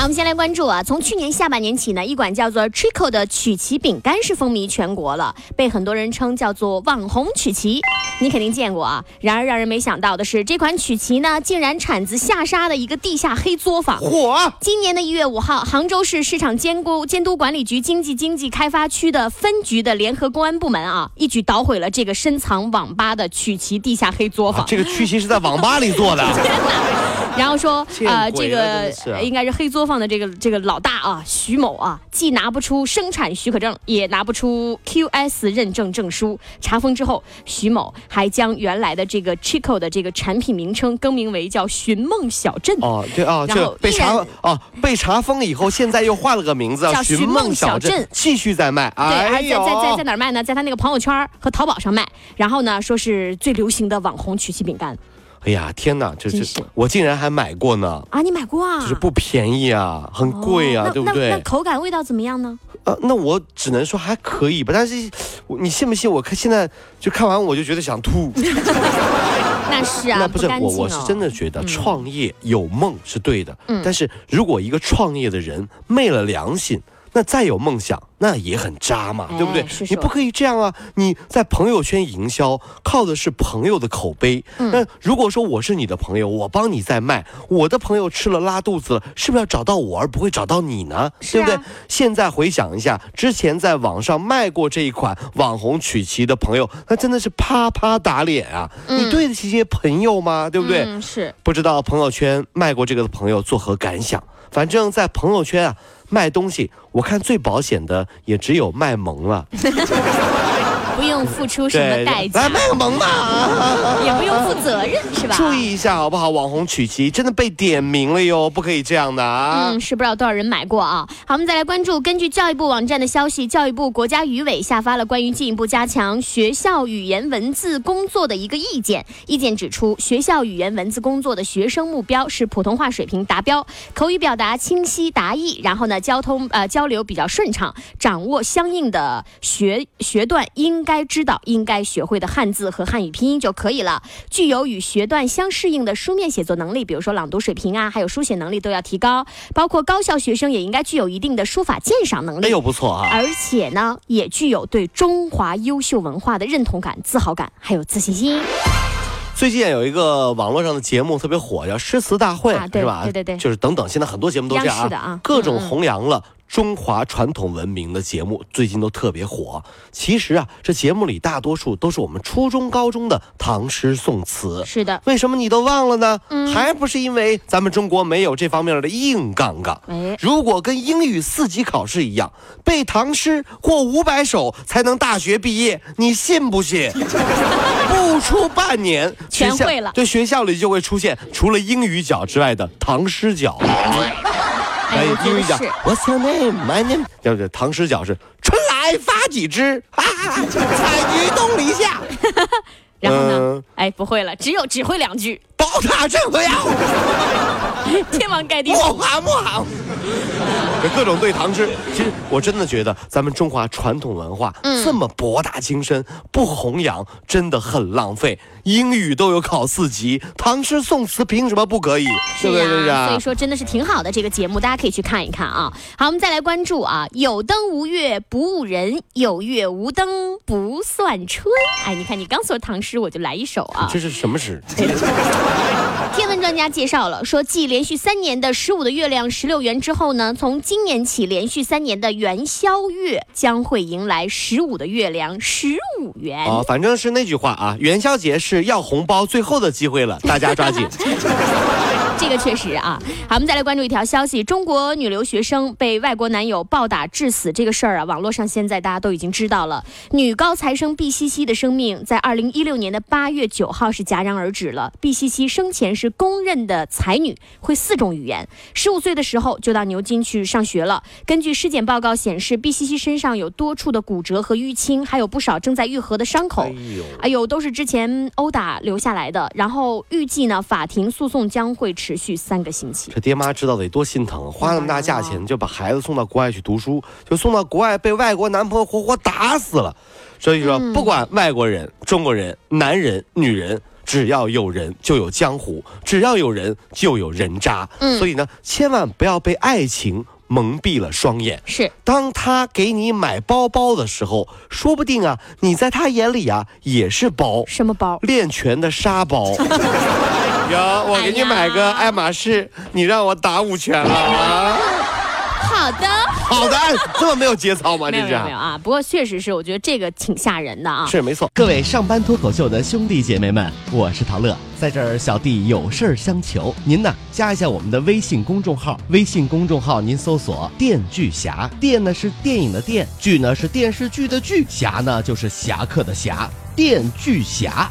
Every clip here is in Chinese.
好，我们先来关注啊，从去年下半年起呢，一款叫做 Trico 的曲奇饼干是风靡全国了，被很多人称叫做网红曲奇。你肯定见过啊。然而让人没想到的是，这款曲奇呢，竟然产自下沙的一个地下黑作坊。火！今年的一月五号，杭州市市场监督监督管理局经济经济开发区的分局的联合公安部门啊，一举捣毁了这个深藏网吧的曲奇地下黑作坊。这个曲奇是在网吧里做的。然后说，呃，这个啊应该是黑作坊的这个这个老大啊，徐某啊，既拿不出生产许可证，也拿不出 QS 认证证书。查封之后，徐某还将原来的这个 Chico 的这个产品名称更名为叫寻梦小镇。哦，对啊，然后这被查哦被查封以后，现在又换了个名字，叫寻寻梦小小镇继续在卖。对，而哎且在在在，哪儿卖呢？在他那个朋友圈和淘宝上卖。然后呢，说是最流行的网红曲奇饼干哎呀，天哪，这这我竟然还买过呢，啊，你买过啊？就是不便宜啊，很贵啊，哦那那那对不对？口感味道怎么样呢？呃，那我只能说还可以吧，但是你信不信？我看现在就看完我就觉得想吐。那是啊，那不是我，我是哦真的觉得创业有梦是对的，嗯但是如果一个创业的人昧了良心。那再有梦想，那也很渣嘛，哎对不对你不可以这样啊！你在朋友圈营销，靠的是朋友的口碑。嗯那如果说我是你的朋友，我帮你在卖，我的朋友吃了拉肚子了，是不是要找到我而不会找到你呢？对不对？现在回想一下，之前在网上卖过这一款网红曲奇的朋友，那真的是啪啪打脸啊！你对得起这些朋友吗？对不对？嗯，是。不知道朋友圈卖过这个的朋友作何感想？反正，在朋友圈啊卖东西，我看最保险的也只有卖萌了。不用付出什么代价来，卖个萌吧。也不用负责任，是吧？注意一下好不好？网红曲奇真的被点名了哟，不可以这样的啊！嗯，是不知道多少人买过啊。好，我们再来关注，根据教育部网站的消息，教育部国家语委下发了关于进一步加强学校语言文字工作的一个意见。意见指出，学校语言文字工作的学生目标是普通话水平达标，口语表达清晰达意，然后呢，交通呃交流比较顺畅，掌握相应的学学段应该知道、应该学会的汉字和汉语拼音就可以了。具有与学段相适应的书面写作能力，比如说朗读水平啊，还有书写能力都要提高。包括高校学生也应该具有一定的书法鉴赏能力。哎呦，不错啊！而且呢，也具有对中华优秀文化的认同感、自豪感，还有自信心。最近有一个网络上的节目特别火，叫诗词大会，啊对是吧？对对对就是等等，现在很多节目都这样央视的啊各种弘扬了。中华传统文明的节目最近都特别火。其实啊，这节目里大多数都是我们初中、高中的唐诗宋词。是的，为什么你都忘了呢？嗯还不是因为咱们中国没有这方面的硬杠杠。哎，如果跟英语四级考试一样，背唐诗过五百首才能大学毕业，你信不信？不出半年，全会了对，学校里就会出现除了英语角之外的唐诗角。哎，英语角得是。，What's your name? My name，叫是唐诗角是春来发几枝，啊，采菊东篱下，然后呢嗯？哎，不会了，只有只会两句，宝塔镇河妖。天王盖地。莫好莫好，这各种对唐诗，其实我真的觉得咱们中华传统文化嗯这么博大精深，不弘扬真的很浪费。英语都有考四级，唐诗宋词凭什么不可以？是不是啊所以？说真的是挺好的这个节目，大家可以去看一看啊。好，我们再来关注啊，有灯无月不误人，有月无灯不算春。哎，你看你刚说唐诗，我就来一首啊。这是什么诗？天文专家介绍了，说继连续三年的十五的月亮十六圆之后呢，从今年起连续三年的元宵月将会迎来十五的月亮十五圆。哦，反正是那句话啊，元宵节是要红包最后的机会了，大家抓紧。这个确实啊。好，我们再来关注一条消息：中国女留学生被外国男友暴打致死这个事儿啊，网络上现在大家都已经知道了。女高材生毕西西的生命在二零一六年的八月九号是戛然而止了。毕西西生前是公认的才女，会四种语言，十五岁的时候就到牛津去上学了。根据尸检报告显示，毕西西身上有多处的骨折和淤青，还有不少正在愈合的伤口。哎呦，哎呦，都是之前殴打留下来的。然后预计呢，法庭诉讼将会持续三个星期。这爹妈知道得多心疼，花那么大价钱就把孩子送到国外去读书，就送到国外被外国男朋友活活打死了。所以说，不管外国人、中国人、男人、女人。只要有人就有江湖，只要有人就有人渣。嗯所以呢，千万不要被爱情蒙蔽了双眼。是，当他给你买包包的时候，说不定啊，你在他眼里啊也是包。什么包？练拳的沙包。有，我给你买个爱马仕，你让我打五拳了啊！好的，好的，这么没有节操吗？这是没有没有啊。不过确实是，我觉得这个挺吓人的啊。是没错。各位上班脱口秀的兄弟姐妹们，我是陶乐，在这儿小弟有事儿相求，您呢加一下我们的微信公众号，微信公众号您搜索“电锯侠”，电呢是电影的电，剧呢是电视剧的剧，侠呢就是侠客的侠，电锯侠。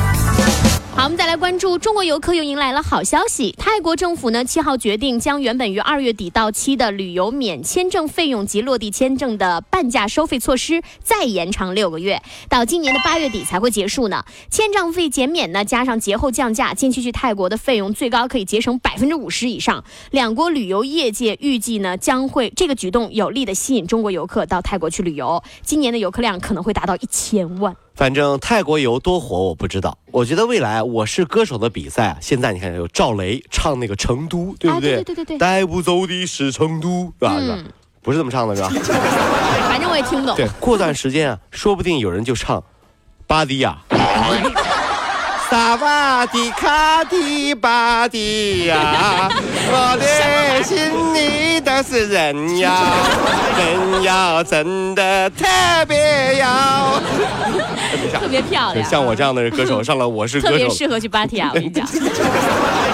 好，我们再来关注中国游客又迎来了好消息。泰国政府呢，七号决定将原本于二月底到期的旅游免签证费用及落地签证的半价收费措施再延长六个月，到今年的八月底才会结束呢。签证费减免呢，加上节后降价，近期去泰国的费用最高可以节省百分之五十以上。两国旅游业界预计呢，将会这个举动有力的吸引中国游客到泰国去旅游，今年的游客量可能会达到一千万。反正泰国游多火我不知道，我觉得未来《我是歌手》的比赛啊，现在你看有赵雷唱那个《成都》，对不啊对？对对对对对带不走的是成都，是吧？是吧嗯不是这么唱的，是吧？反正我也听不懂。对，过段时间啊，说不定有人就唱巴迪亚。萨瓦迪卡迪巴迪呀，我的心里都是人呀，人呀真的特别妖。特别漂亮，像我这样的歌手 上了《我是歌手》，特别适合去芭提雅，我跟你讲，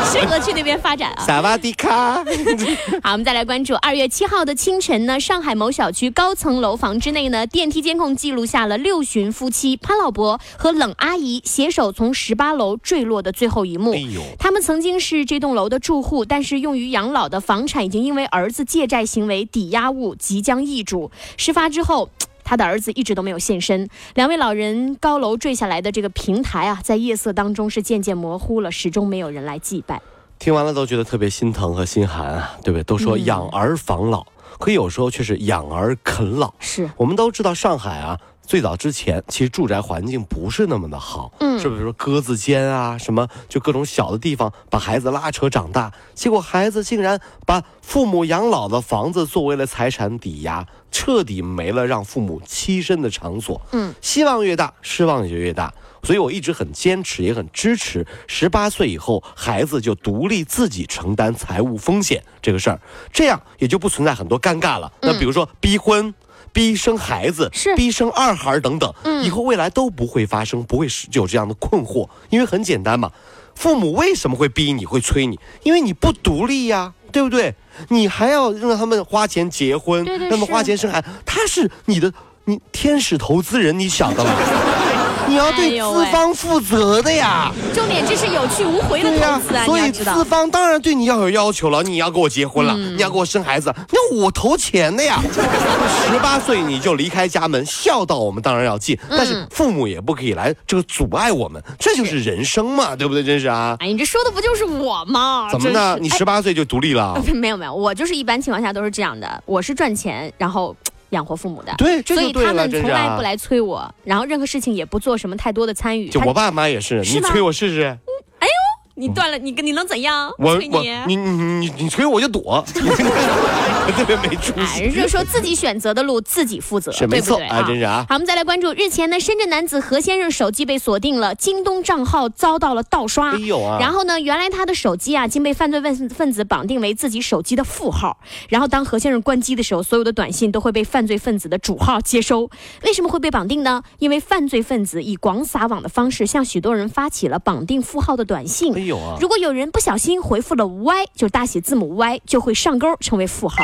适合去那边发展啊。萨瓦迪卡。好，我们再来关注二月七号的清晨呢，上海某小区高层楼房之内呢，电梯监控记录下了六旬夫妻潘老伯和冷阿姨携手从十八楼坠落的最后一幕。哎呦，他们曾经是这栋楼的住户，但是用于养老的房产已经因为儿子借债行为抵押物即将易主。事发之后。他的儿子一直都没有现身，两位老人高楼坠下来的这个平台啊，在夜色当中是渐渐模糊了，始终没有人来祭拜。听完了都觉得特别心疼和心寒啊，对不对？都说嗯养儿防老，可有时候却是养儿啃老。是，我们都知道上海啊，最早之前其实住宅环境不是那么的好，嗯是不是说鸽子间啊，什么就各种小的地方把孩子拉扯长大，结果孩子竟然把父母养老的房子作为了财产抵押，彻底没了让父母栖身的场所。嗯，希望越大，失望也就越大。所以我一直很坚持，也很支持，十八岁以后孩子就独立自己承担财务风险这个事儿，这样也就不存在很多尴尬了。那比如说逼婚。逼生孩子，是逼生二孩等等，嗯以后未来都不会发生，不会是有这样的困惑，因为很简单嘛，父母为什么会逼你，会催你？因为你不独立呀，对不对？你还要让他们花钱结婚，对对让他们花钱生孩子，他是你的你天使投资人，你晓得吗？你要哎对资方负责的呀，重点这是有去无回的投资啊，，所以资。方当然对你要有要求了，你要跟我结婚了，嗯你要给我生孩子，那我投钱的呀。十八岁你就离开家门，孝道我们当然要尽，但是嗯父母也不可以来这个阻碍我们，这就是人生嘛，对不对？真是啊，哎，你这说的不就是我吗？怎么呢？你十八岁就独立了？哎 没有没有，我就是一般情况下都是这样的，我是赚钱然后养活父母的。对，这所以他们从。来不来催我，然后任何事情也不做什么太多的参与。就我爸妈也是，是你催我试试。你断了，你你能怎样？我我催你你你你你催我就躲，特别没出哎，息。人家说自己选择的路自己负责，是没错对不对啊真是啊好，我们再来关注，日前呢，深圳男子何先生手机被锁定了，京东账号遭到了盗刷。哎呦啊然后呢，原来他的手机啊，竟被犯罪分分子绑定为自己手机的副号。然后当何先生关机的时候，所有的短信都会被犯罪分子的主号接收。为什么会被绑定呢？因为犯罪分子以广撒网的方式向许多人发起了绑定副号的短信。哎如果有人不小心回复了 Y，就是大写字母 Y，就会上钩成为负号。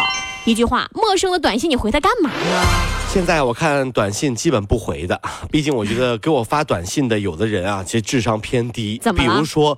一句话，陌生的短信你回他干嘛呢？现在我看短信基本不回的，毕竟我觉得给我发短信的有的人啊，其实智商偏低。比怎么比如说，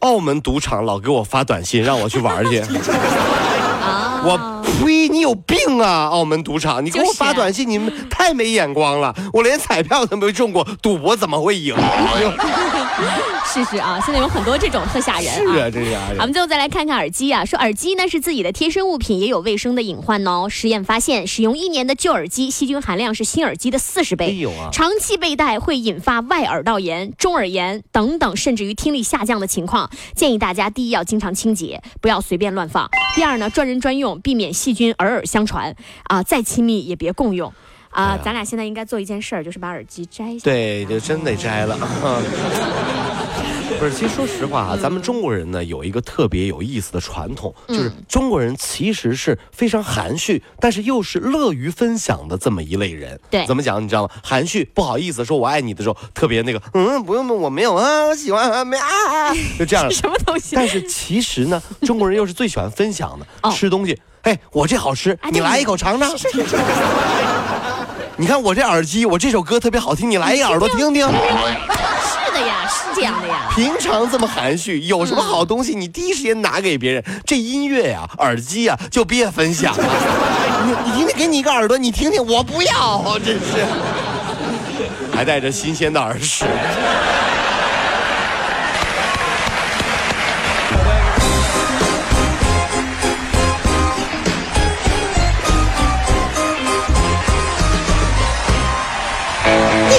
澳门赌场老给我发短信让我去玩去，啊 我呸！你有病啊！澳门赌场，你给我发短信，你们太没眼光了。我连彩票都没中过，赌博怎么会赢？是是啊，现在有很多这种特吓人是啊，这是啊。好我们最后再来看看耳机啊，说耳机呢是自己的贴身物品，也有卫生的隐患哦。实验发现，使用一年的旧耳机，细菌含量是新耳机的四十倍。哎呦啊长期佩戴会引发外耳道炎、中耳炎等等，甚至于听力下降的情况。建议大家第一要经常清洁，不要随便乱放；第二呢，专人专用，避免细菌耳耳相传。啊，再亲密也别共用。啊，咱俩现在应该做一件事儿，就是把耳机摘下。对，就真得摘了。不是，其实说实话啊，咱们中国人呢有一个特别有意思的传统，就是中国人其实是非常含蓄，但是又是乐于分享的这么一类人。对怎么讲你知道吗？含蓄，不好意思说我爱你的时候，特别那个，嗯，不用，我没有啊，我喜欢啊，没啊啊，就这样。什么东西？但是其实呢，中国人又是最喜欢分享的，哦吃东西，哎，我这好吃，你来一口尝尝。你看我这耳机，我这首歌特别好听，你来一个耳朵听听。是的呀，是这样的呀。平常这么含蓄，有什么好东西你第一时间拿给别人。这音乐呀、耳机呀，就别分享了。你你听听，给你一个耳朵，你听听，我不要，真是。还带着新鲜的耳屎。